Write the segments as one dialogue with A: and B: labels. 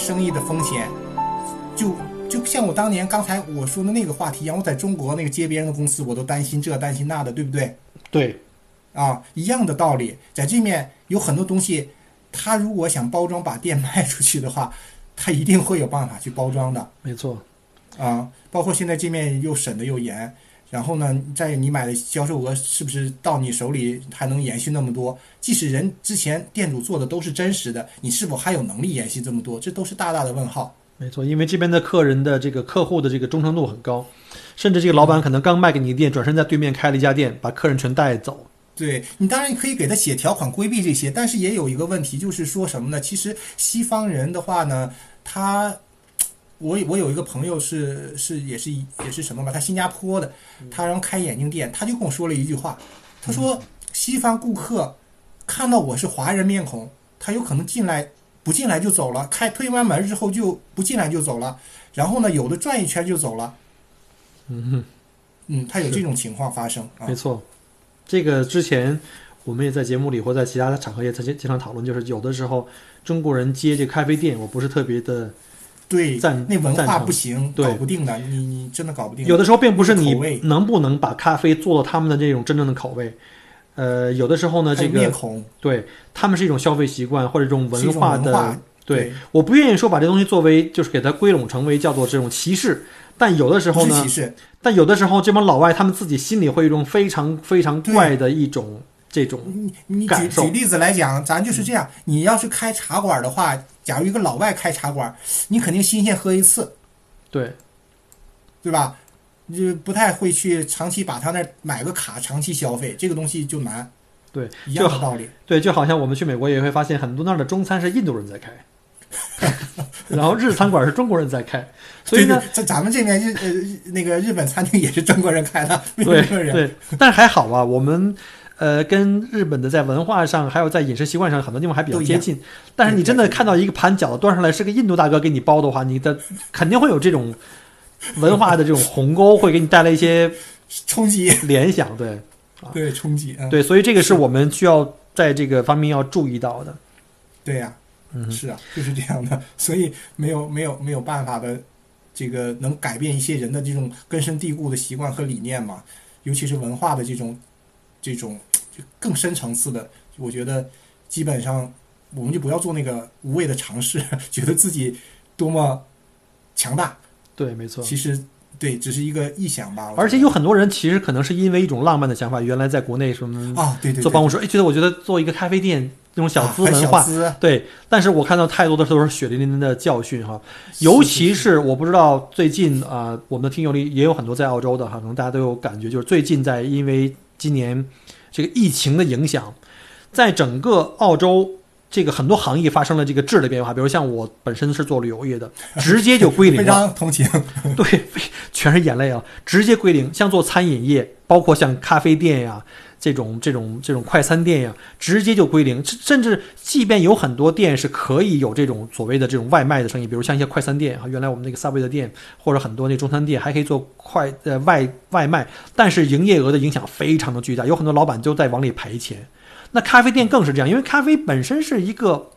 A: 生意的风险，就就像我当年刚才我说的那个话题一样，我在中国那个接别人的公司，我都担心这担心那的，对不对？
B: 对，
A: 啊，一样的道理，在这面有很多东西，他如果想包装把店卖出去的话，他一定会有办法去包装的
B: 没错，
A: 啊。包括现在这面又审的又严，然后呢，在你买的销售额是不是到你手里还能延续那么多？即使人之前店主做的都是真实的，你是否还有能力延续这么多？这都是大大的问号。
B: 没错，因为这边的客人的这个客户的这个忠诚度很高，甚至这个老板可能刚卖给你店，转身在对面开了一家店，把客人全带走。
A: 对你当然可以给他写条款规避这些，但是也有一个问题，就是说什么呢？其实西方人的话呢，他，我我有一个朋友是是也是也是什么吧，他新加坡的，他然后开眼镜店，他就跟我说了一句话，他说西方顾客看到我是华人面孔，他有可能进来不进来就走了，开推完门之后就不进来就走了，然后呢有的转一圈就走了，
B: 嗯哼。
A: 嗯，他有这种情况发生啊
B: 没，错，这个之前我们也在节目里或在其他的场合也曾经经常讨论，就是有的时候中国人接这咖啡店，我不是特别的，
A: 对，
B: 赞
A: 那文化不行，
B: 对。
A: 搞不定的，你你真的搞不定。
B: 有的时候并不是你能不能把咖啡做到他们的这种真正的口味，呃，有的时候呢，这个
A: 面孔。
B: 对他们是一种消费习惯或者这种
A: 是一种
B: 文化的，对，我不愿意说把这东西作为就是给它归拢成为叫做这种歧视，但有的时候呢但有的时候这帮老外他们自己心里会有一种非常非常怪的一种这种
A: 你你举举例子来讲，咱就是这样。你要是开茶馆的话，假如一个老外开茶馆，你肯定新鲜喝一次，
B: 对
A: 对吧？你就不太会去长期把他那儿买个卡长期消费，这个东西就难。
B: 对，
A: 一样的道理。
B: 对，就好像我们去美国也会发现很多那儿的中餐是印度人在开，然后日餐馆是中国人在开，所以呢，
A: 在咱们这边日呃日那个日本餐厅也是中国人开的，没有
B: 对
A: 日本人。
B: 对，但是还好吧，我们呃跟日本的在文化上还有在饮食习惯上很多地方还比较接近。但是你真的看到一个盘饺子端上来是个印度大哥给你包的话，你的肯定会有这种文化的这种鸿沟，会给你带来一些
A: 冲击，
B: 联想。对
A: 对冲击，嗯，
B: 对，所以这个是我们需要在这个方面要注意到的。
A: 对呀、
B: 嗯，
A: 是啊，就是这样的，所以没有没有没有办法的，这个能改变一些人的这种根深蒂固的习惯和理念嘛，尤其是文化的这种这种就更深层次的，我觉得基本上我们就不要做那个无谓的尝试，觉得自己多么强大，
B: 对，没错。
A: 其实对，只是一个臆想吧。我觉得
B: 而且有很多人其实可能是因为一种浪漫的想法，原来在国内什么
A: 啊，对对对，
B: 做办公室，哎，觉得我觉得做一个咖啡店那种小资文化，对，但是我看到太多的都是血淋淋的教训哈，尤其是我不知道最近啊、我们的听友里也有很多在澳洲的哈，可能大家都有感觉，就是最近在因为今年这个疫情的影响，在整个澳洲这个很多行业发生了这个质的变化，比如像我本身是做旅游业的，直接就归零
A: 非
B: 了，
A: 常同情，
B: 对，全是眼泪啊，直接归零。像做餐饮业，包括像咖啡店呀。这种这种这种快餐店呀，直接就归零，甚甚至即便有很多店是可以有这种所谓的这种外卖的生意，比如像一些快餐店啊，原来我们那个 Subway 的店或者很多那中餐店还可以做快呃外外卖，但是营业额的影响非常的巨大，有很多老板就在往里赔钱。那咖啡店更是这样，因为咖啡本身是一个，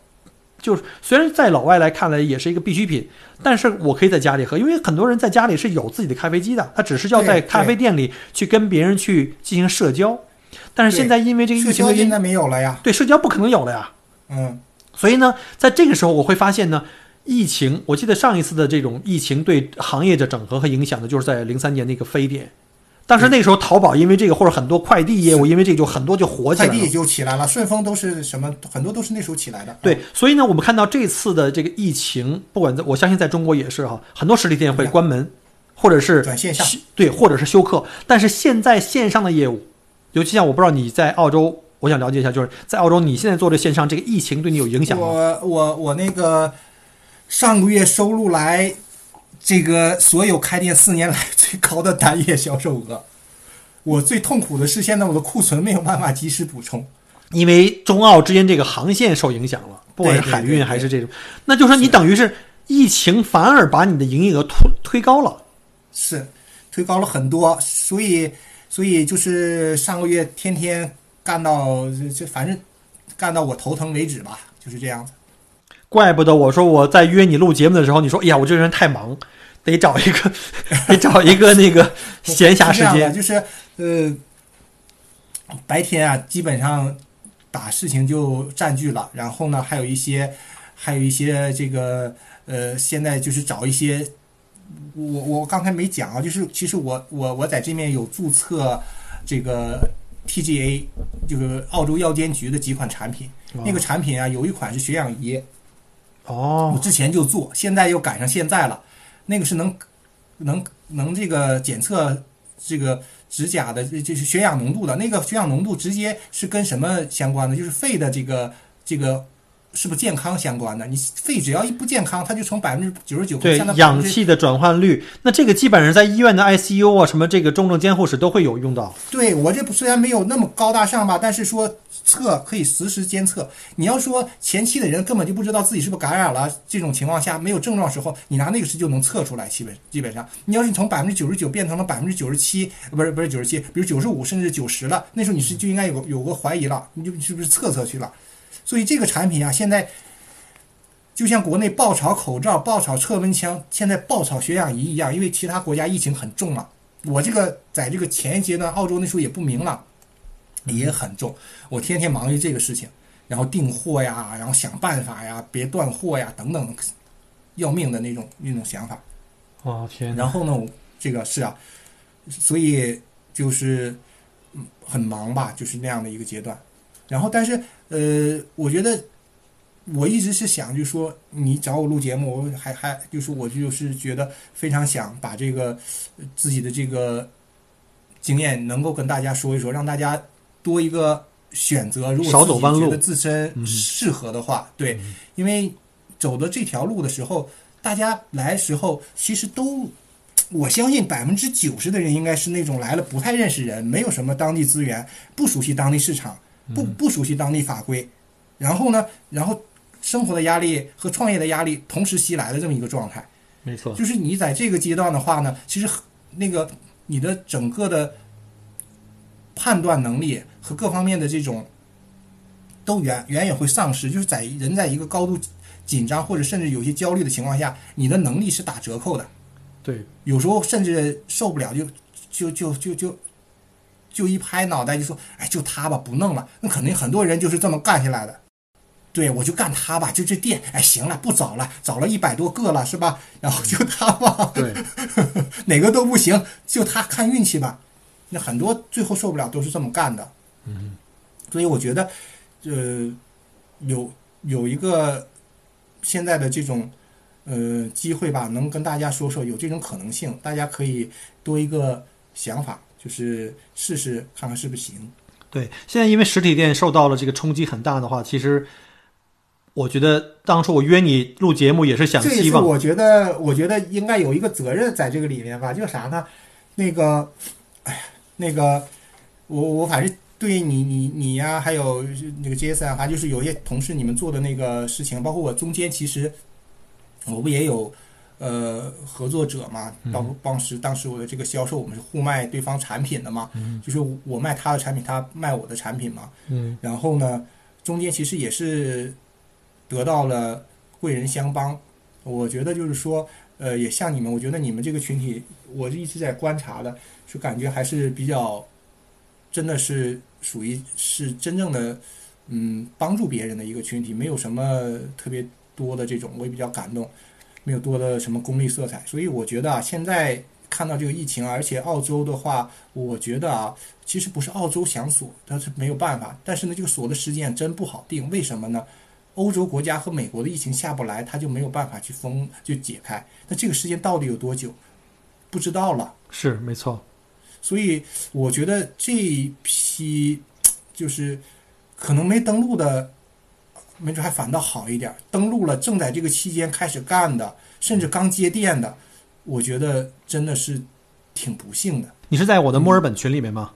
B: 就是虽然在老外来看来也是一个必需品，但是我可以在家里喝，因为很多人在家里是有自己的咖啡机的，他只是要在咖啡店里去跟别人去进行社交。但是现在因为这个疫情的原因，
A: 现在没有了呀，
B: 对社交不可能有了呀。
A: 嗯，
B: 所以呢，在这个时候我会发现呢，疫情，我记得上一次的这种疫情对行业的整合和影响呢，就是在零三年那个非典。当时那个时候，淘宝因为这个或者很多快递业务因为这个就很多就火起来了。
A: 快递也就起来了，顺丰都是什么，很多都是那时候起来的。
B: 对，所以呢，我们看到这次的这个疫情，不管在我相信在中国也是哈，很多实体店会关门，或者是
A: 转线
B: 下对，或者是休克。但是现在线上的业务，尤其像我不知道你在澳洲，我想了解一下，就是在澳洲你现在做的线上，这个疫情对你有影响吗？
A: 我我我那个上个月收入来这个所有开店四年来最高的单月销售额。我最痛苦的是，现在我的库存没有办法及时补充。
B: 因为中澳之间这个航线受影响了，不管是海运还是这种，那就说你等于是疫情反而把你的营业额推推高了。
A: 是，推高了很多，所以所以就是上个月天天干到这反正干到我头疼为止吧，就是这样子。
B: 怪不得我说我在约你录节目的时候，你说哎呀，我这人太忙，得找一个 得找一个那个闲暇时间。
A: 就是呃，白天啊，基本上把事情就占据了，然后呢，还有一些还有一些这个呃，现在就是找一些。我我刚才没讲啊，就是其实我我我在这面有注册这个 TGA，就是澳洲药监局的几款产品。那个产品啊，有一款是血氧仪，
B: 哦，
A: 我之前就做，现在又赶上现在了。那个是能能能这个检测这个指甲的，就是血氧浓度的。那个血氧浓度直接是跟什么相关的？就是肺的这个这个。是不是健康相关的？你肺只要一不健康，它就从百分之九十九
B: 对氧气的转换率。那这个基本上在医院的 ICU 啊，什么这个重症监护室都会有用到。
A: 对我这虽然没有那么高大上吧，但是说测可以实时监测。你要说前期的人根本就不知道自己是不是感染了，这种情况下没有症状时候，你拿那个时就能测出来。基本基本上，你要是从百分之九十九变成了百分之九十七，不是不是九十七，比如九十五甚至九十了，那时候你是就应该有有个怀疑了，你就是不是测测去了。所以这个产品啊，现在就像国内爆炒口罩、爆炒测温枪，现在爆炒血氧仪一样，因为其他国家疫情很重嘛。我这个在这个前一阶段，澳洲那时候也不明朗，也很重。我天天忙于这个事情，然后订货呀，然后想办法呀，别断货呀，等等，要命的那种那种想法。
B: 哦天！
A: 然后呢，这个是啊，所以就是很忙吧，就是那样的一个阶段。然后，但是，呃，我觉得我一直是想，就是说你找我录节目，我还还就是我就是觉得非常想把这个自己的这个经验能够跟大家说一说，让大家多一个选择。如果自己觉得自身适合的话，对，因为走的这条路的时候，大家来时候其实都，我相信百分之九十的人应该是那种来了不太认识人，没有什么当地资源，不熟悉当地市场。不不熟悉当地法规，然后呢，然后生活的压力和创业的压力同时袭来的这么一个状态，
B: 没错，
A: 就是你在这个阶段的话呢，其实那个你的整个的判断能力和各方面的这种都远远远会丧失，就是在人在一个高度紧张或者甚至有些焦虑的情况下，你的能力是打折扣的，
B: 对，
A: 有时候甚至受不了就就就就就。就一拍脑袋就说：“哎，就他吧，不弄了。”那肯定很多人就是这么干下来的。对，我就干他吧，就这店。哎，行了，不找了，找了一百多个了，是吧？然后就他吧。
B: 对，
A: 哪个都不行，就他看运气吧。那很多最后受不了都是这么干的。
B: 嗯。
A: 所以我觉得，呃，有有一个现在的这种呃机会吧，能跟大家说说有这种可能性，大家可以多一个想法。就是试试看看是不是行。
B: 对，现在因为实体店受到了这个冲击很大的话，其实我觉得当初我约你录节目也是想希望。
A: 我觉得，我觉得应该有一个责任在这个里面吧，就啥呢？那个，哎呀，那个，我我反正对你你你呀，还有那个 Jason 还就是有些同事你们做的那个事情，包括我中间其实我不也有。呃，合作者嘛，当当时当时我的这个销售，我们是互卖对方产品的嘛，就是我卖他的产品，他卖我的产品嘛。
B: 嗯，
A: 然后呢，中间其实也是得到了贵人相帮。我觉得就是说，呃，也像你们，我觉得你们这个群体，我一直在观察的，就感觉还是比较，真的是属于是真正的，嗯，帮助别人的一个群体，没有什么特别多的这种，我也比较感动。没有多的什么功利色彩，所以我觉得啊，现在看到这个疫情，而且澳洲的话，我觉得啊，其实不是澳洲想锁，它是没有办法。但是呢，这个锁的时间真不好定，为什么呢？欧洲国家和美国的疫情下不来，它就没有办法去封就解开。那这个时间到底有多久？不知道了。
B: 是没错。
A: 所以我觉得这一批就是可能没登陆的没准还反倒好一点。登陆了，正在这个期间开始干的，甚至刚接电的，我觉得真的是挺不幸的。
B: 你是在我的墨尔本群里面吗？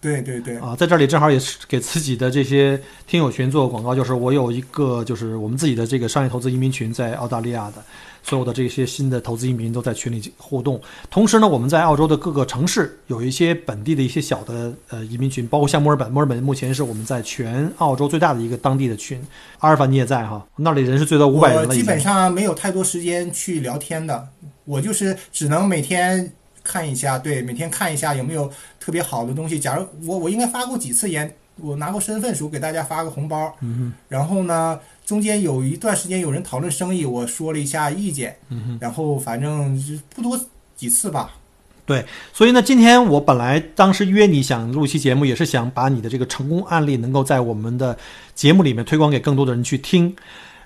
A: 对对对，
B: 啊，在这里正好也是给自己的这些听友群做个广告，就是我有一个就是我们自己的这个商业投资移民群，在澳大利亚的所有的这些新的投资移民都在群里互动。同时呢，我们在澳洲的各个城市有一些本地的一些小的呃移民群，包括像墨尔本，墨尔本目前是我们在全澳洲最大的一个当地的群。阿尔法你也在哈，那里人是最多五百人了。
A: 我基本上没有太多时间去聊天的，我就是只能每天。看一下，对，每天看一下有没有特别好的东西。假如我我应该发过几次言，我拿过身份书给大家发个红包。
B: 嗯
A: 然后呢，中间有一段时间有人讨论生意，我说了一下意见。
B: 嗯
A: 然后反正不多几次吧。
B: 对，所以呢，今天我本来当时约你想录期节目，也是想把你的这个成功案例能够在我们的节目里面推广给更多的人去听。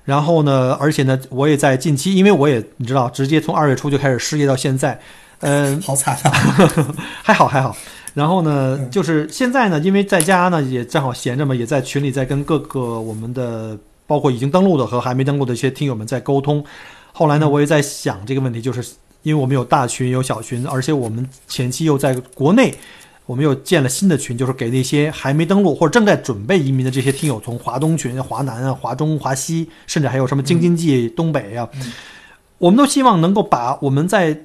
B: 然后呢，而且呢，我也在近期，因为我也你知道，直接从二月初就开始失业到现在。嗯，
A: 好惨啊！
B: 还好还好。然后呢，就是现在呢，因为在家呢，也正好闲着嘛，也在群里在跟各个我们的，包括已经登录的和还没登录的一些听友们在沟通。后来呢，我也在想这个问题，就是因为我们有大群有小群，而且我们前期又在国内，我们又建了新的群，就是给那些还没登录或者正在准备移民的这些听友，从华东群、华南啊、华中、华西，甚至还有什么京津冀东北啊，我们都希望能够把我们在。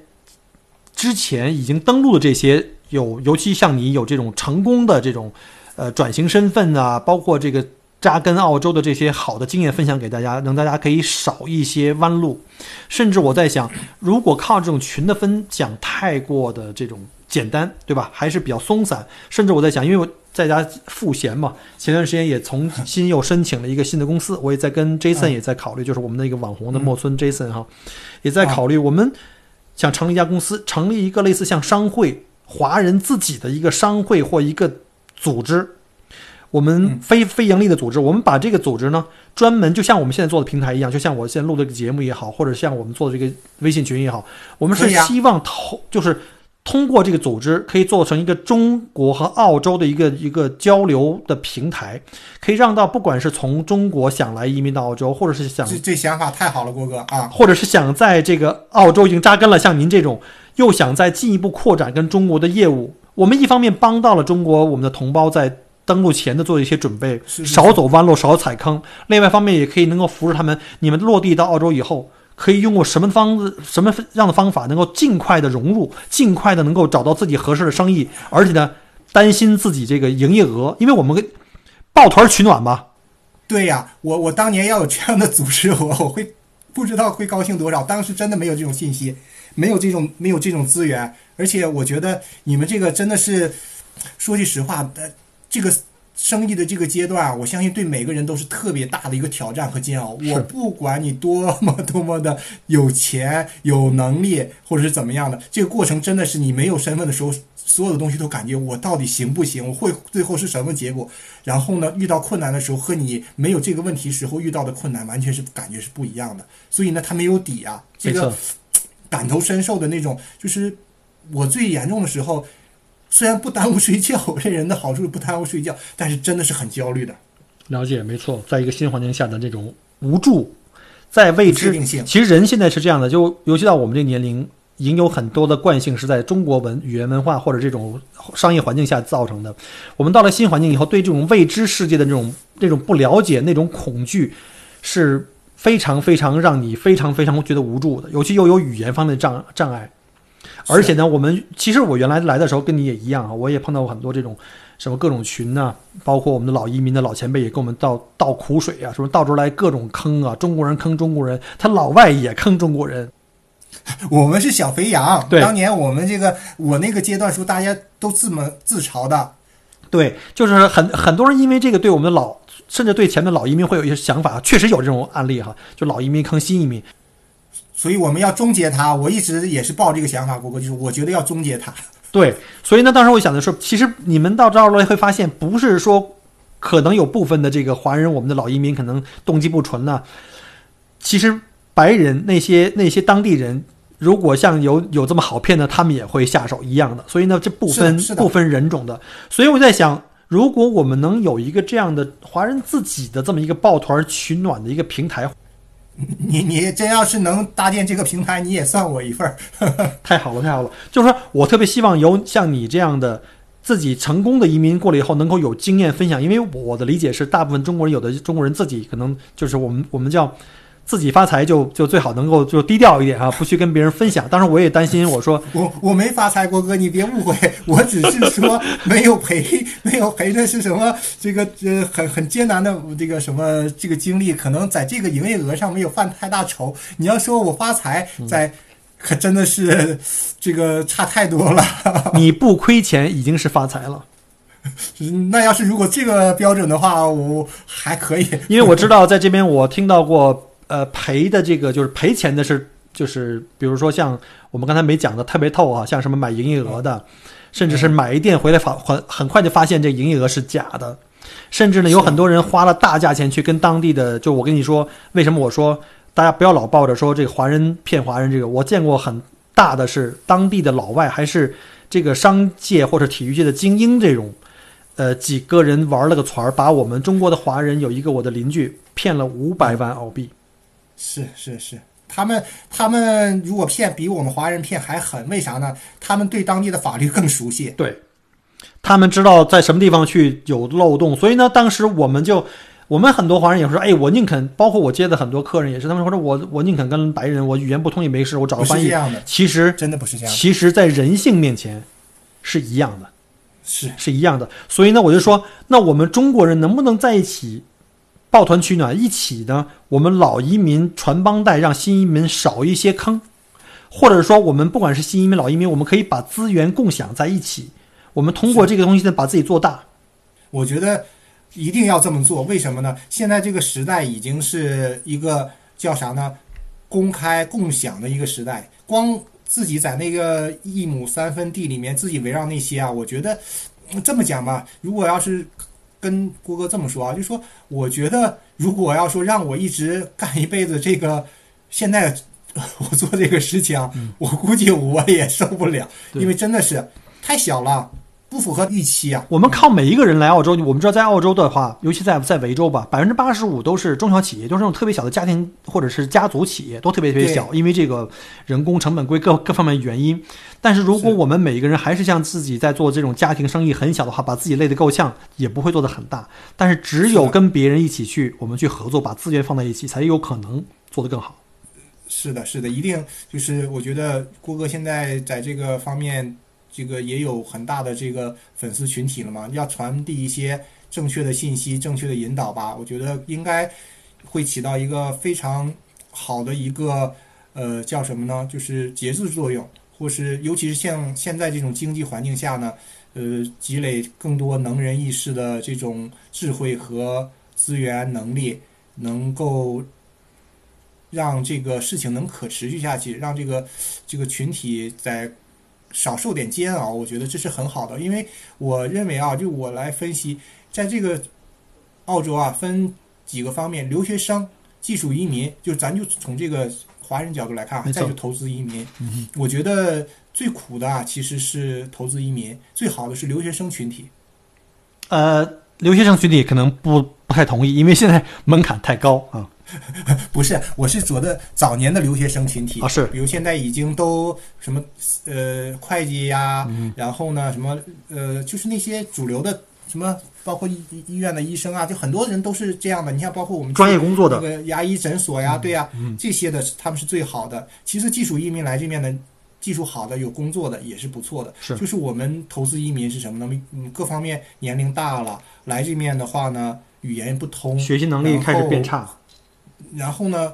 B: 之前已经登录的这些有，尤其像你有这种成功的这种，呃，转型身份啊，包括这个扎根澳洲的这些好的经验分享给大家，让大家可以少一些弯路。甚至我在想，如果靠这种群的分享太过的这种简单，对吧？还是比较松散。甚至我在想，因为我在家赋闲嘛，前段时间也重新又申请了一个新的公司，我也在跟 Jason 也在考虑，就是我们的一个网红的莫村 Jason 哈，也在考虑我们。想成立一家公司，成立一个类似像商会、华人自己的一个商会或一个组织，我们非非盈利的组织，我们把这个组织呢，专门就像我们现在做的平台一样，就像我现在录的这个节目也好，或者像我们做的这个微信群也好，我们是希望投就是。通过这个组织，可以做成一个中国和澳洲的一个一个交流的平台，可以让到不管是从中国想来移民到澳洲，或者是想
A: 这这想法太好了，郭哥啊，
B: 或者是想在这个澳洲已经扎根了，像您这种又想再进一步扩展跟中国的业务，我们一方面帮到了中国我们的同胞在登陆前的做一些准备，少走弯路，少踩坑；另外一方面也可以能够扶持他们，你们落地到澳洲以后。可以用过什么方子、什么样的方法，能够尽快的融入，尽快的能够找到自己合适的生意，而且呢，担心自己这个营业额，因为我们抱团取暖吧。
A: 对呀，我我当年要有这样的组织，我我会不知道会高兴多少。当时真的没有这种信息，没有这种没有这种资源，而且我觉得你们这个真的是，说句实话，呃，这个。生意的这个阶段，我相信对每个人都是特别大的一个挑战和煎熬。我不管你多么多么的有钱、有能力，或者是怎么样的，这个过程真的是你没有身份的时候，所有的东西都感觉我到底行不行？我会最后是什么结果？然后呢，遇到困难的时候和你没有这个问题时候遇到的困难，完全是感觉是不一样的。所以呢，他没有底啊，这个感同身受的那种，就是我最严重的时候。虽然不耽误睡觉，这人的好处是不耽误睡觉，但是真的是很焦虑的。
B: 了解，没错，在一个新环境下的这种无助，在未知
A: 性。
B: 其实人现在是这样的，就尤其到我们这年龄，已经有很多的惯性是在中国文语言文化或者这种商业环境下造成的。我们到了新环境以后，对这种未知世界的这种这种不了解、那种恐惧，是非常非常让你非常非常觉得无助的。尤其又有语言方面的障障碍。而且呢，我们其实我原来来的时候跟你也一样啊，我也碰到过很多这种什么各种群呐，包括我们的老移民的老前辈也跟我们倒倒苦水啊，什么到处来各种坑啊，中国人坑中国人，他老外也坑中国人。
A: 我们是小肥羊，当年我们这个我那个阶段时候，大家都这么自嘲的，
B: 对，就是很很多人因为这个对我们的老，甚至对前面老移民会有一些想法，确实有这种案例哈，就老移民坑新移民。
A: 所以我们要终结它。我一直也是抱这个想法，郭哥，就是我觉得要终结它。
B: 对，所以呢，当时我想的是，其实你们到这儿来会发现，不是说可能有部分的这个华人，我们的老移民可能动机不纯呢。其实白人那些那些当地人，如果像有有这么好骗的，他们也会下手一样的。所以呢，这不分不分人种的。所以我在想，如果我们能有一个这样的华人自己的这么一个抱团取暖的一个平台，
A: 你你真要是能搭建这个平台，你也算我一份儿。
B: 太好了，太好了！就是说我特别希望有像你这样的自己成功的移民过来以后，能够有经验分享。因为我的理解是，大部分中国人有的中国人自己可能就是我们我们叫自己发财就就最好能够就低调一点啊，不去跟别人分享。当然我也担心，我说
A: 我我没发财，郭哥，你别误会，我只是说没有赔，没有赔的是什么？这个呃很很艰难的这个什么这个经历，可能在这个营业额上没有犯太大愁。你要说我发财，在可真的是这个差太多了。
B: 你不亏钱已经是发财了。
A: 那要是如果这个标准的话，我还可以，
B: 因为我知道在这边我听到过，呃，赔的这个就是赔钱的是，就是比如说像我们刚才没讲的特别透啊，像什么买营业额的，甚至是买一店回来发很很快就发现这营业额是假的，甚至呢有很多人花了大价钱去跟当地的，就我跟你说，为什么我说大家不要老抱着说这个华人骗华人这个，我见过很大的是当地的老外还是这个商界或者体育界的精英这种。呃，几个人玩了个团儿，把我们中国的华人有一个我的邻居骗了五百万澳币。
A: 是是是，他们他们如果骗比我们华人骗还狠，为啥呢？他们对当地的法律更熟悉。
B: 对，他们知道在什么地方去有漏洞，所以呢，当时我们就，我们很多华人也说，哎，我宁肯，包括我接的很多客人也是，他们说我我宁肯跟白人，我语言不通也没事，我找个翻译。
A: 这样的，
B: 其实
A: 真的不是这样。
B: 其实，在人性面前是一样的。
A: 是
B: 是一样的，所以呢，我就说，那我们中国人能不能在一起抱团取暖，一起呢？我们老移民传帮带，让新移民少一些坑，或者说，我们不管是新移民、老移民，我们可以把资源共享在一起，我们通过这个东西呢，把自己做大。
A: 我觉得一定要这么做，为什么呢？现在这个时代已经是一个叫啥呢？公开共享的一个时代，光。自己在那个一亩三分地里面自己围绕那些啊，我觉得这么讲吧，如果要是跟郭哥这么说啊，就说我觉得如果要说让我一直干一辈子这个，现在 我做这个事情，我估计我也受不了，因为真的是太小了。不符合预期啊！
B: 我们靠每一个人来澳洲，我们知道在澳洲的话，尤其在在维州吧，百分之八十五都是中小企业，都是那种特别小的家庭或者是家族企业，都特别特别小，因为这个人工成本贵各各方面原因。但是如果我们每一个人还是像自己在做这种家庭生意很小的话，把自己累得够呛，也不会做得很大。但是只有跟别人一起去，我们去合作，把资源放在一起，才有可能做得更好。
A: 是的，是的，一定就是我觉得郭哥现在在这个方面。这个也有很大的这个粉丝群体了嘛？要传递一些正确的信息、正确的引导吧。我觉得应该会起到一个非常好的一个呃叫什么呢？就是节制作用，或是尤其是像现在这种经济环境下呢，呃，积累更多能人异士的这种智慧和资源能力，能够让这个事情能可持续下去，让这个这个群体在。少受点煎熬，我觉得这是很好的，因为我认为啊，就我来分析，在这个澳洲啊，分几个方面：留学生、技术移民，就咱就从这个华人角度来看，再就投资移民。我觉得最苦的啊，其实是投资移民；最好的是留学生群体。
B: 呃，留学生群体可能不不太同意，因为现在门槛太高啊。
A: 不是，我是觉得早年的留学生群体
B: 啊，是，
A: 比如现在已经都什么呃会计呀，然后呢什么呃就是那些主流的什么，包括医医院的医生啊，就很多人都是这样的。你像包括我们
B: 专业工作的
A: 那个牙医诊所呀，对呀，这些的他们是最好的。其实技术移民来这边的，技术好的有工作的也是不错的。
B: 是，
A: 就是我们投资移民是什么呢？嗯，各方面年龄大了来这面的话呢，语言不通，
B: 学习能力开始变差。
A: 然后呢，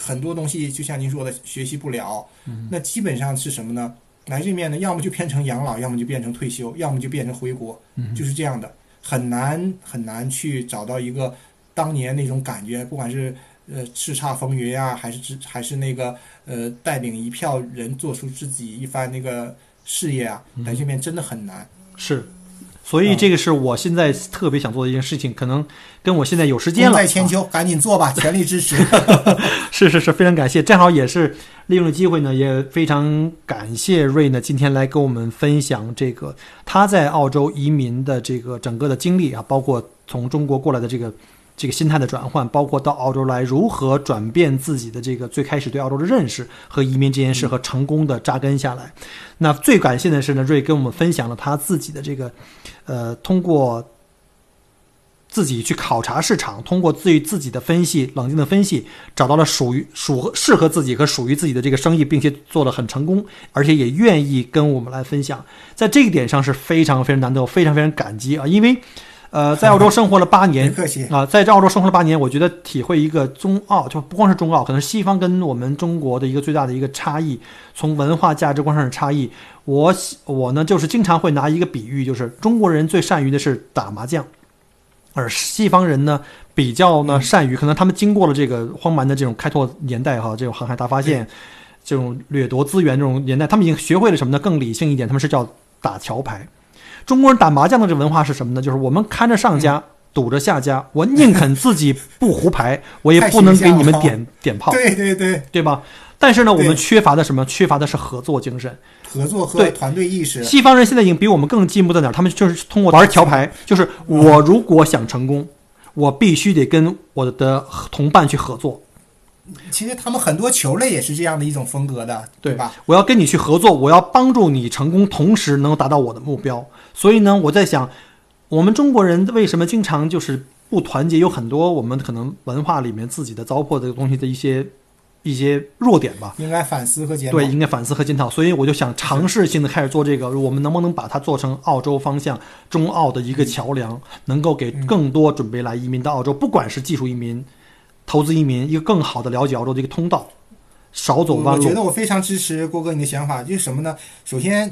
A: 很多东西就像您说的，学习不了。那基本上是什么呢？来这面呢，要么就变成养老，要么就变成退休，要么就变成回国，就是这样的，很难很难去找到一个当年那种感觉。不管是呃叱咤风云啊，还是还是那个呃带领一票人做出自己一番那个事业啊，来这面真的很难。
B: 是，所以
A: 嗯。
B: 这个是我现在特别想做的一件事情，可能跟我现在有时间
A: 功
B: 了，
A: 在千秋，赶紧做吧，全力支持。
B: 是是是，非常感谢，正好也是利用了机会呢，也非常感谢瑞呢今天来跟我们分享这个他在澳洲移民的这个整个的经历啊，包括从中国过来的这个这个心态的转换，包括到澳洲来如何转变自己的这个最开始对澳洲的认识和移民这件事和成功的扎根下来。那最感谢的是呢，瑞跟我们分享了他自己的这个呃通过。自己去考察市场，通过对自己的分析、冷静的分析，找到了属于属适合自己和属于自己的这个生意，并且做得很成功，而且也愿意跟我们来分享。在这一点上是非常非常难得，我非常非常感激啊！因为，呃，在澳洲生活了八年
A: 客气，
B: 啊，在这澳洲生活了八年，我觉得体会一个中澳，就不光是中澳，可能西方跟我们中国的一个最大的一个差异，从文化价值观上的差异。我喜我呢，就是经常会拿一个比喻，就是中国人最善于的是打麻将。而西方人呢，比较呢善于，可能他们经过了这个荒蛮的这种开拓年代哈，这种航海大发现，这种掠夺资源这种年代，他们已经学会了什么呢？更理性一点，他们是叫打桥牌。中国人打麻将的这文化是什么呢？就是我们看着上家，堵着下家，我宁肯自己不胡牌，我也不能给你们点点炮，
A: 对对对，
B: 对吧？但是呢，我们缺乏的什么？缺乏的是合作精神。
A: 合作和
B: 对
A: 团队意识，
B: 西方人现在已经比我们更进步在哪儿？他们就是通过玩调牌，就是我如果想成功，我必须得跟我的同伴去合作，
A: 其实他们很多球类也是这样的一种风格的，
B: 对
A: 吧？
B: 我要跟你去合作，我要帮助你成功，同时能够达到我的目标。所以呢，我在想，我们中国人为什么经常就是不团结？有很多我们可能文化里面自己的糟粕的东西的一些一些弱点吧。
A: 应该反思和检讨。
B: 对，应该反思和检讨。所以我就想尝试性的开始做这个，我们能不能把它做成澳洲方向中澳的一个桥梁，能够给更多准备来移民到澳洲，不管是技术移民、投资移民，一个更好的了解澳洲的一个通道，少走弯路。
A: 我我觉得我非常支持郭哥你的想法，就是什么呢？首先，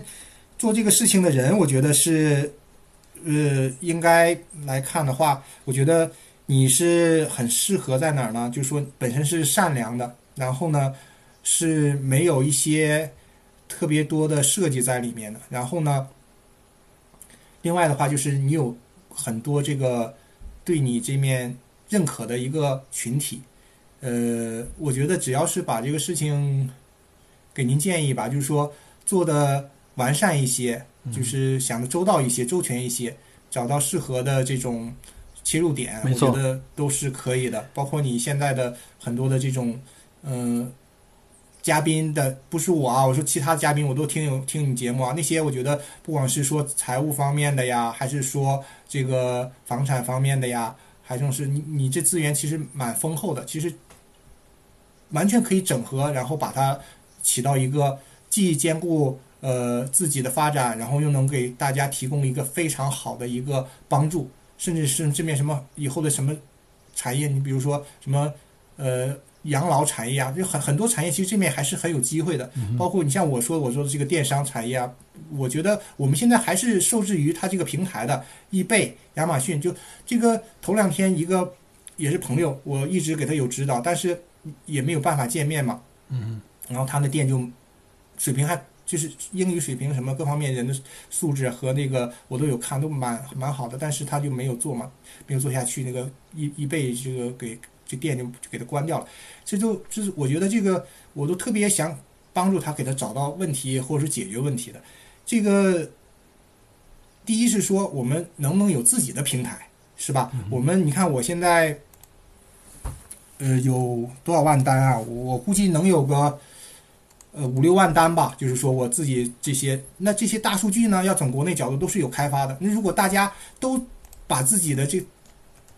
A: 做这个事情的人，我觉得是，呃，应该来看的话，我觉得你是很适合在哪儿呢？就是说本身是善良的，然后呢是没有一些特别多的设计在里面的，然后呢，另外的话就是你有很多这个对你这面认可的一个群体。呃，我觉得只要是把这个事情给您建议吧，就是说做的完善一些，
B: 嗯
A: 就是想的周到一些、周全一些，找到适合的这种切入点，我觉得都是可以的。包括你现在的很多的这种，嗯、嘉宾的不是我啊，我说其他嘉宾我都听有听你节目啊，那些我觉得不管是说财务方面的呀，还是说这个房产方面的呀，还正是你你这资源其实蛮丰厚的，其实完全可以整合，然后把它起到一个既兼顾呃自己的发展，然后又能给大家提供一个非常好的一个帮助，甚至是这面什么以后的什么产业，你比如说什么呃养老产业啊，就很很多产业其实这面还是很有机会的，包括你像我说我说的这个电商产业啊，我觉得我们现在还是受制于它这个平台的，易贝、亚马逊，就这个头两天一个也是朋友，我一直给他有指导，但是也没有办法见面嘛，
B: 嗯，
A: 然后他那店就水平还就是英语水平什么各方面人的素质和那个我都有看，都蛮蛮好的，但是他就没有做嘛，没有做下去，那个易易贝这个给这店就就给他关掉了，这就就是我觉得这个我都特别想帮助他给他找到问题或者是解决问题的，这个第一是说我们能不能有自己的平台，是吧？我们你看我现在。呃，有多少万单啊？我估计能有个呃五六万单吧。就是说我自己这些，那这些大数据呢，要从国内角度都是有开发的。那如果大家都把自己的这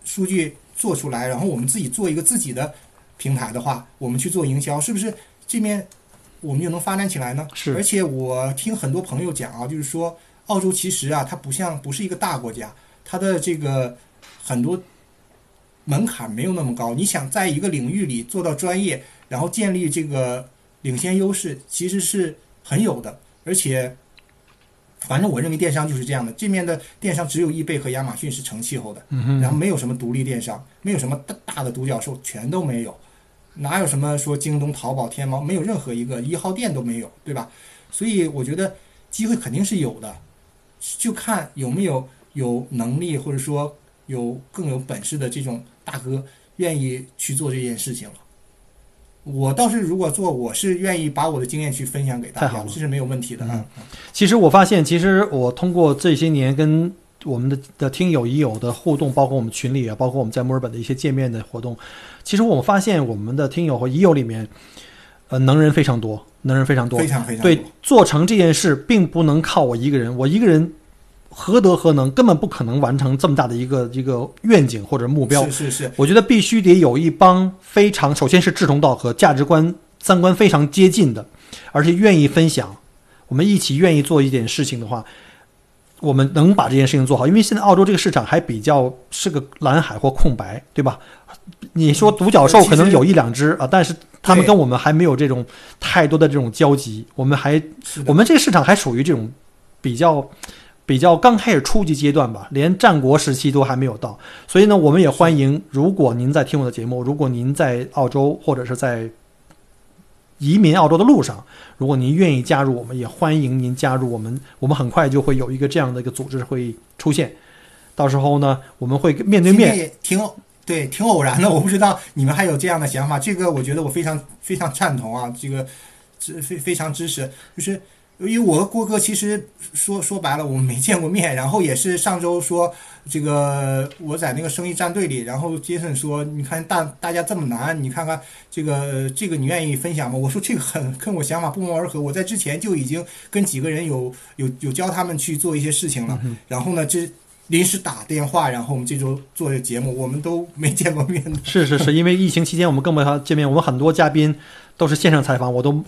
A: 数据做出来，然后我们自己做一个自己的平台的话，我们去做营销，是不是这面我们就能发展起来呢？
B: 是
A: 而且我听很多朋友讲啊，就是说澳洲其实啊，它不像不是一个大国家，它的这个很多。门槛没有那么高，你想在一个领域里做到专业，然后建立这个领先优势，其实是很有的。而且，反正我认为电商就是这样的，这面的电商只有易贝和亚马逊是成气候的，然后没有什么独立电商，没有什么大大的独角兽，全都没有，哪有什么说京东、淘宝、天猫，没有任何一个一号店都没有，对吧？所以我觉得机会肯定是有的，就看有没有有能力或者说有更有本事的这种大哥愿意去做这件事情了。我倒是如果做，我是愿意把我的经验去分享给大家，这是没有问题的。
B: 嗯其实我发现，其实我通过这些年跟我们的的听友、已友的互动，包括我们群里啊，包括我们在墨尔本的一些见面的活动，其实我们发现我们的听友和已友里面，呃，能人非常多，能人非常多
A: 非。常非常
B: 对，做成这件事，并不能靠我一个人，我一个人何德何能，根本不可能完成这么大的一个一个愿景或者目标。
A: 是是是，
B: 我觉得必须得有一帮非常，首先是志同道合、价值观、三观非常接近的，而且愿意分享，我们一起愿意做一点事情的话，我们能把这件事情做好。因为现在澳洲这个市场还比较是个蓝海或空白，对吧？你说独角兽可能有一两只啊，但是他们跟我们还没有这种太多的这种交集，我们还我们这个市场还属于这种比较比较刚开始初级阶段吧，连战国时期都还没有到。所以呢，我们也欢迎，如果您在听我的节目，如果您在澳洲或者是在移民澳洲的路上，如果您愿意加入我们，也欢迎您加入我们。我们很快就会有一个这样的一个组织会出现，到时候呢，我们会面对面。
A: 挺对，挺偶然的。我不知道你们还有这样的想法，这个我觉得我非常非常赞同啊，这个支非非常支持。就是因为我和郭哥其实说说白了，我们没见过面，然后也是上周说这个我在那个生意战队里，然后杰森说，你看大大家这么难，你看看这个这个你愿意分享吗？我说这个很跟我想法不谋而合，我在之前就已经跟几个人有有有教他们去做一些事情了，然后呢这。临时打电话，然后我们这周做这节目，我们都没见过面的。
B: 是是是，因为疫情期间我们更没法见面，我们很多嘉宾都是线上采访，我都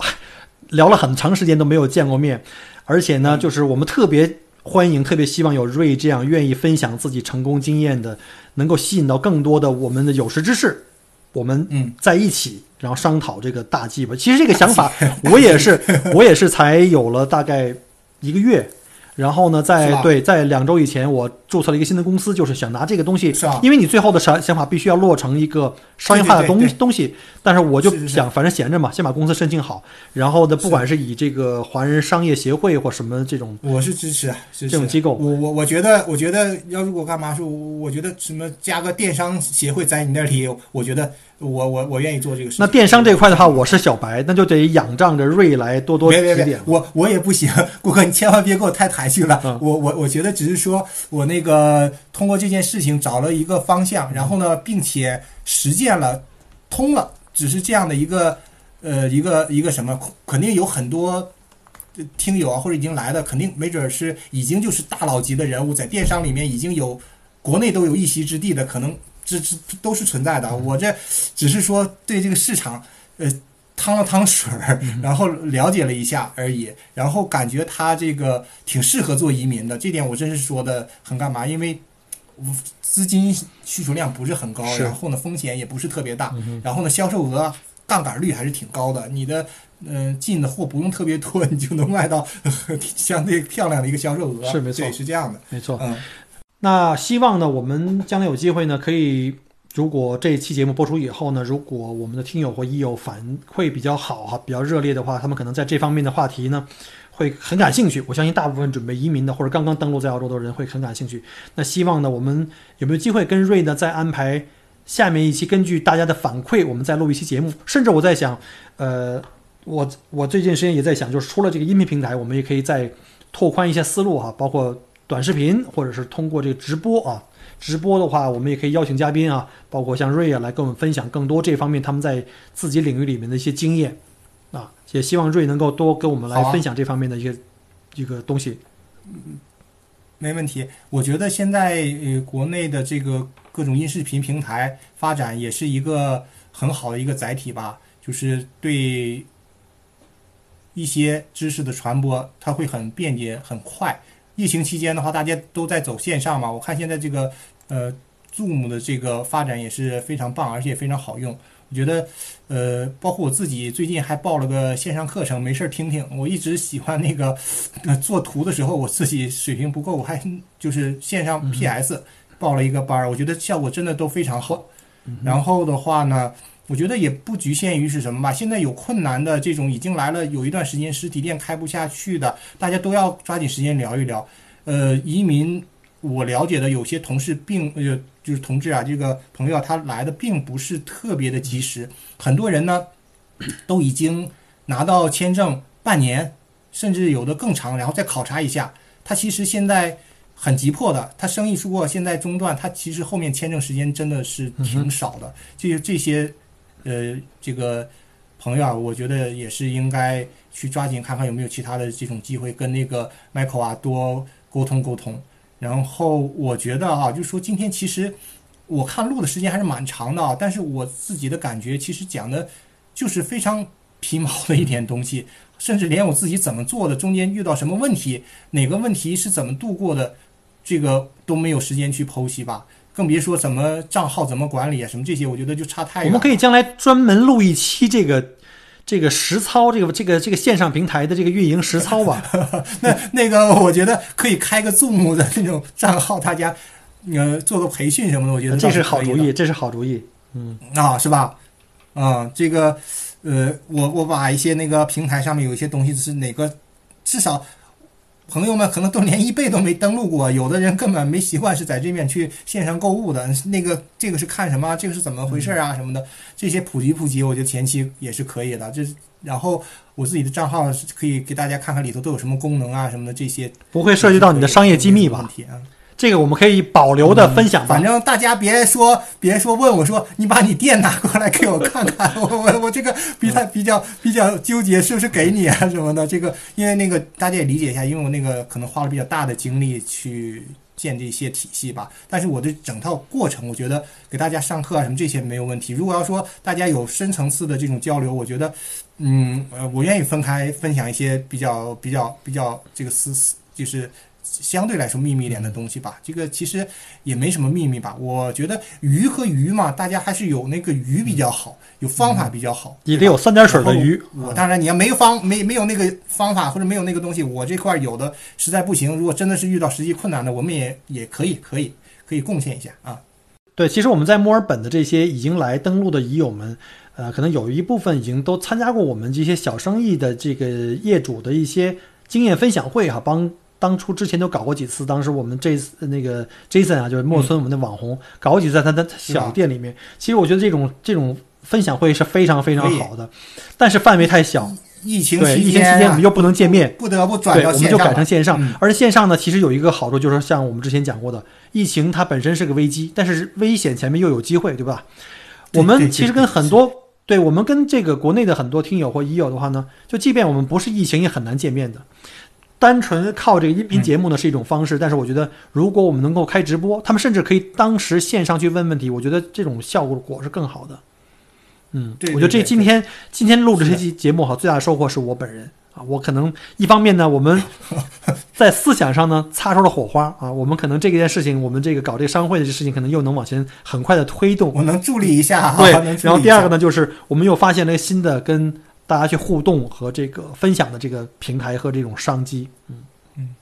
B: 聊了很长时间都没有见过面，而且呢，
A: 嗯
B: 就是我们特别欢迎，特别希望有瑞这样愿意分享自己成功经验的，能够吸引到更多的我们的有识之士，我们
A: 嗯
B: 在一起，然后商讨这个大计吧。其实这个想法，我也是，我也是才有了大概一个月。然后呢，在对，在两周以前，我注册了一个新的公司，就是想拿这个东西因为你最后的想想法必须要落成一个商业化的东东西。但是我就想，反正闲着嘛，先把公司申请好，然后呢，不管是以这个华人商业协会或什么这种
A: 我是支持，
B: 这种机构
A: 我我我觉得，我觉得要如果干嘛说，我我觉得什么加个电商协会在你那里，我觉得我我我愿意做这个事。
B: 那电商这块的话，我是小白，那就得仰仗着瑞来多多
A: 别别别
B: 指点，。
A: 我我也不行，顾客你千万别给我太抬举了。
B: 嗯
A: 我我我觉得只是说我那个个通过这件事情找了一个方向，然后呢，并且实践了，通了，只是这样的一个呃一个一个什么，肯定有很多。听友啊，或者已经来的，肯定没准是已经就是大佬级的人物，在电商里面已经有国内都有一席之地的，可能这这都是存在的。我这只是说对这个市场，呃，趟了趟水儿，然后了解了一下而已，然后感觉他这个挺适合做移民的，这点我真是说的很干嘛，因为资金需求量不是很高，然后呢风险也不是特别大，然后呢销售额杠杆率还是挺高的，你的嗯、呃进的货不用特别多，你就能卖到 相对漂亮的一个销售额，
B: 是没错。
A: 对是这样的，
B: 没错。
A: 嗯，
B: 那希望呢，我们将来有机会呢，可以如果这一期节目播出以后呢，如果我们的听友或益友反馈比较好哈，比较热烈的话，他们可能在这方面的话题呢会很感兴趣。我相信大部分准备移民的或者刚刚登陆在澳洲的人会很感兴趣。那希望呢，我们有没有机会跟瑞呢再安排下面一期，根据大家的反馈，我们再录一期节目。甚至我在想，呃，我我最近时间也在想，就是除了这个音频平台，我们也可以再拓宽一些思路哈，包括短视频或者是通过这个直播啊。直播的话，我们也可以邀请嘉宾啊，包括像瑞啊，来跟我们分享更多这方面他们在自己领域里面的一些经验啊。也希望瑞能够多跟我们来分享这方面的一些、一个东西。
A: 嗯没问题。我觉得现在呃国内的这个各种音视频平台发展也是一个很好的一个载体吧，就是对一些知识的传播，它会很便捷很快。疫情期间的话，大家都在走线上嘛，我看现在这个呃 Zoom 的这个发展也是非常棒，而且也非常好用。我觉得，呃，包括我自己最近还报了个线上课程，没事儿听听。我一直喜欢那个，呃，做图的时候我自己水平不够，我还就是线上 PS 报了一个班儿，我觉得效果真的都非常好。然后的话呢，我觉得也不局限于是什么吧，现在有困难的这种已经来了有一段时间实体店开不下去的，大家都要抓紧时间聊一聊。呃，移民我了解的有些同事并呃就是同志啊，这个朋友他来的并不是特别的及时，很多人呢都已经拿到签证半年，甚至有的更长，然后再考察一下。他其实现在很急迫的，他生意如果现在中断，他其实后面签证时间真的是挺少的。这这些呃这个朋友啊，我觉得也是应该去抓紧看看有没有其他的这种机会，跟那个 Michael 啊多沟通沟通。然后我觉得啊，就是说今天其实我看录的时间还是蛮长的啊，但是我自己的感觉其实讲的就是非常皮毛的一点东西，甚至连我自己怎么做的，中间遇到什么问题，哪个问题是怎么度过的，这个都没有时间去剖析吧。更别说怎么账号怎么管理啊，什么这些，我觉得就差太远。
B: 我们可以将来专门录一期这个这个实操，这个这个这个线上平台的这个运营实操吧。
A: 那那个，我觉得可以开个 Zoom 的那种账号，大家呃做个培训什么的，我觉得
B: 这是好主意，这是好主意。嗯，
A: 啊，是吧？啊，这个呃，我我把一些那个平台上面有一些东西是哪个，至少朋友们可能都连一贝都没登录过，有的人根本没习惯是在这面去线上购物的。那个这个是看什么？这个是怎么回事啊？什么的，这些普及普及，我觉得前期也是可以的。这然后我自己的账号是可以给大家看看里头都有什么功能啊什么的，这些
B: 不会涉及到你的商业机密吧？
A: 问题啊。
B: 这个我们可以保留的分享吧。
A: 反正大家别说别说问我说你把你店拿过来给我看看，我我我这个比较比较比较纠结是不是给你啊什么的。这个因为那个大家也理解一下，因为我那个可能花了比较大的精力去建这些体系吧。但是我的整套过程，我觉得给大家上课啊什么这些没有问题。如果要说大家有深层次的这种交流，我觉得嗯呃我愿意分开分享一些比较比较比较这个私私就是。相对来说秘密一点的东西吧，这个其实也没什么秘密吧。我觉得鱼和鱼嘛，大家还是有那个鱼比较好，有方法比较好。
B: 你得有三点水的鱼。
A: 我当然你要没有方没没有那个方法或者没有那个东西，我这块有的实在不行。如果真的是遇到实际困难的，我们也也可以可以可以贡献一下啊。
B: 对，其实我们在墨尔本的这些已经来登陆的蚁友们，呃，可能有一部分已经都参加过我们这些小生意的这个业主的一些经验分享会哈，帮。当初之前都搞过几次，当时我们这次那个 Jason 啊，就是莫村我们的网红，搞过几次在他的小店里面。其实我觉得这种这种分享会是非常非常好的，但是范围太小。
A: 疫情
B: 对，疫
A: 期
B: 情期间我们又不能见面，
A: 不得不转
B: 对，我们就改。成线上。
A: 嗯
B: 而线上呢，其实有一个好处，就是像我们之前讲过的，疫情它本身是个危机，但是危险前面又有机会，对吧？我们其实跟很多对我们跟这个国内的很多听友或已友的话呢，就即便我们不是疫情，也很难见面的。单纯靠这个音频节目呢是一种方式，但是我觉得如果我们能够开直播，他们甚至可以当时线上去问问题，我觉得这种效果是更好的。嗯，
A: 对对
B: 我觉得这今天今天录制这期节目哈，最大的收获是我本人啊，我可能一方面呢，我们在思想上呢擦出了火花啊，我们可能这件事情，我们这个搞这个商会的这事情，可能又能往前很快的推动。
A: 我能助力一下啊，
B: 对 然后第二个呢，就是我们又发现了新的跟大家去互动和这个分享的这个平台和这种商机。
A: 嗯嗯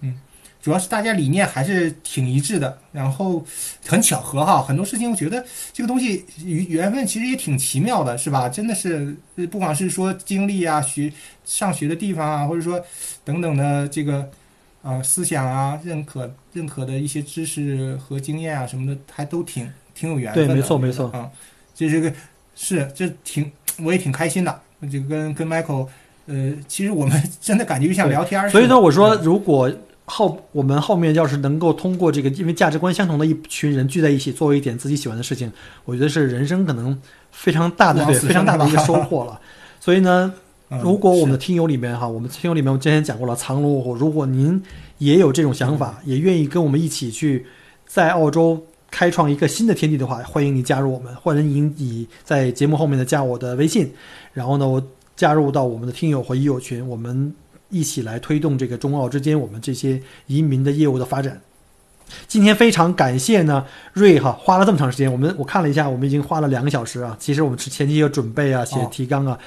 A: 嗯主要是大家理念还是挺一致的，然后很巧合哈，很多事情我觉得这个东西缘缘分其实也挺奇妙的，是吧？真的是，呃不管是说经历啊、学上学的地方啊，或者说等等的这个啊、呃思想啊、认可认可的一些知识和经验啊什么的，还都挺挺有缘分的。
B: 对没错没错
A: 啊，这这个是这挺我也挺开心的，这个跟跟 Michael。呃，其实我们 真的感觉就像聊天儿。
B: 所以呢，我说
A: 嗯
B: 如果后我们后面要是能够通过这个，因为价值观相同的一群人聚在一起，做一点自己喜欢的事情，我觉得是人生可能非常大的对非常大的一个收 获了。所以呢，
A: 嗯
B: 如果我们的听友里面哈，我们听友里面我之前讲过了，藏龙卧虎，如果您也有这种想法，也愿意跟我们一起去在澳洲开创一个新的天地的话，欢迎你加入我们，欢迎你在节目后面的加我的微信，然后呢我加入到我们的听友和益友群，我们一起来推动这个中澳之间我们这些移民的业务的发展。今天非常感谢呢，瑞哈花了这么长时间，我们我看了一下，我们已经花了两个小时啊。其实我们是前期有准备啊，写
A: 哦
B: 提纲啊，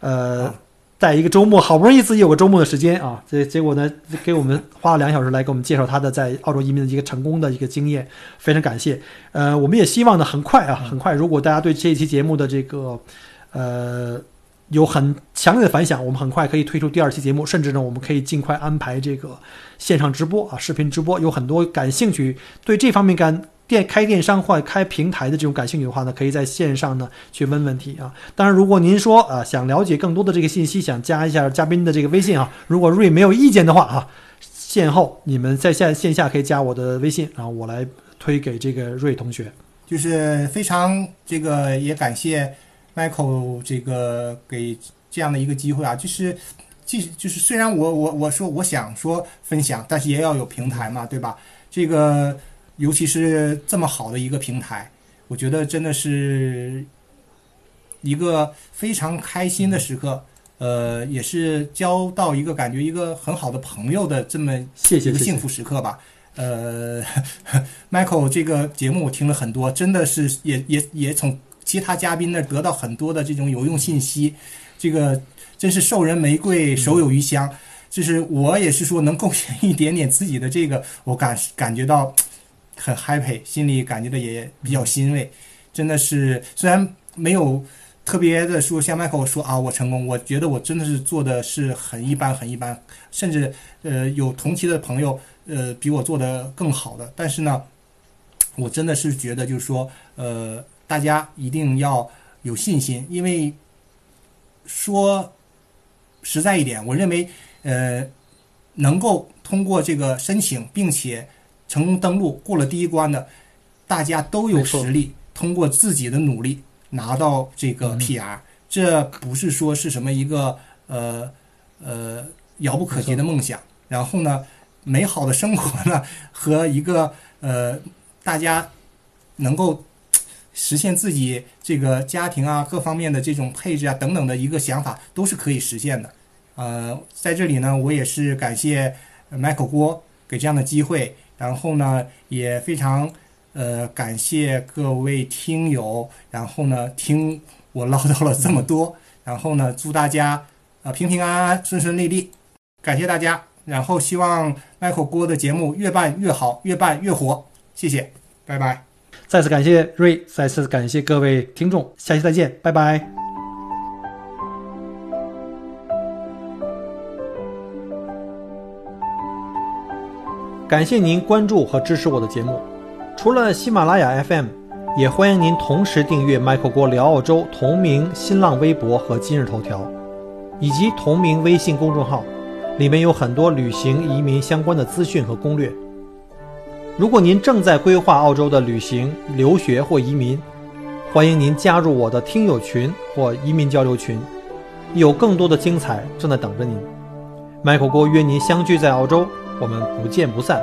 B: 呃
A: 哦，
B: 在一个周末，好不容易自己有个周末的时间啊，这结果呢，给我们花了两个小时来给我们介绍他的在澳洲移民的一个成功的一个经验，非常感谢。呃，我们也希望呢，很快啊，很快，如果大家对这一期节目的这个呃有很强烈的反响，我们很快可以推出第二期节目，甚至呢，我们可以尽快安排这个线上直播啊，视频直播。有很多感兴趣对这方面感电开电商或开平台的这种感兴趣的话呢，可以在线上呢去问问题啊。当然，如果您说啊想了解更多的这个信息，想加一下嘉宾的这个微信啊，如果瑞没有意见的话啊，线后你们在线线下可以加我的微信，然后我来推给这个瑞同学。
A: 就是非常这个也感谢 Michael 这个给这样的一个机会啊，就是即就是虽然我我我说我想说分享，但是也要有平台嘛，对吧？这个尤其是这么好的一个平台，我觉得真的是一个非常开心的时刻，呃，也是交到一个感觉一个很好的朋友的这么
B: 谢谢
A: 一个幸福时刻吧。呃，Michael 这个节目我听了很多，真的是也也也从其他嘉宾那儿得到很多的这种有用信息，这个真是授人玫瑰，手有余香。就是我也是说能贡献一点点自己的这个，我感感觉到很 happy，心里感觉到也比较欣慰。真的是虽然没有特别的说像 Michael 说啊我成功，我觉得我真的是做的是很一般很一般，甚至呃有同期的朋友。呃，比我做的更好的，但是呢，我真的是觉得，就是说，呃，大家一定要有信心，因为说实在一点，我认为，呃，能够通过这个申请，并且成功登录过了第一关的，大家都有实力，通过自己的努力拿到这个 PR，这不是说是什么一个呃呃遥不可及的梦想，然后呢？美好的生活呢，和一个呃，大家能够实现自己这个家庭啊各方面的这种配置啊等等的一个想法，都是可以实现的。呃，在这里呢，我也是感谢 Michael 郭给这样的机会，然后呢，也非常呃感谢各位听友，然后呢听我唠叨了这么多，然后呢祝大家啊平平安安、顺顺利利，感谢大家。然后希望 Michael 锅的节目越办越好，越办越火。谢谢，拜拜。
B: 再次感谢瑞，再次感谢各位听众，下期再见，拜拜。感谢您关注和支持我的节目。除了喜马拉雅 FM，也欢迎您同时订阅麦克锅聊澳洲同名新浪微博和今日头条，以及同名微信公众号。里面有很多旅行、移民相关的资讯和攻略。如果您正在规划澳洲的旅行、留学或移民，欢迎您加入我的听友群或移民交流群，有更多的精彩正在等着您。Michael 郭约您相聚在澳洲，我们不见不散。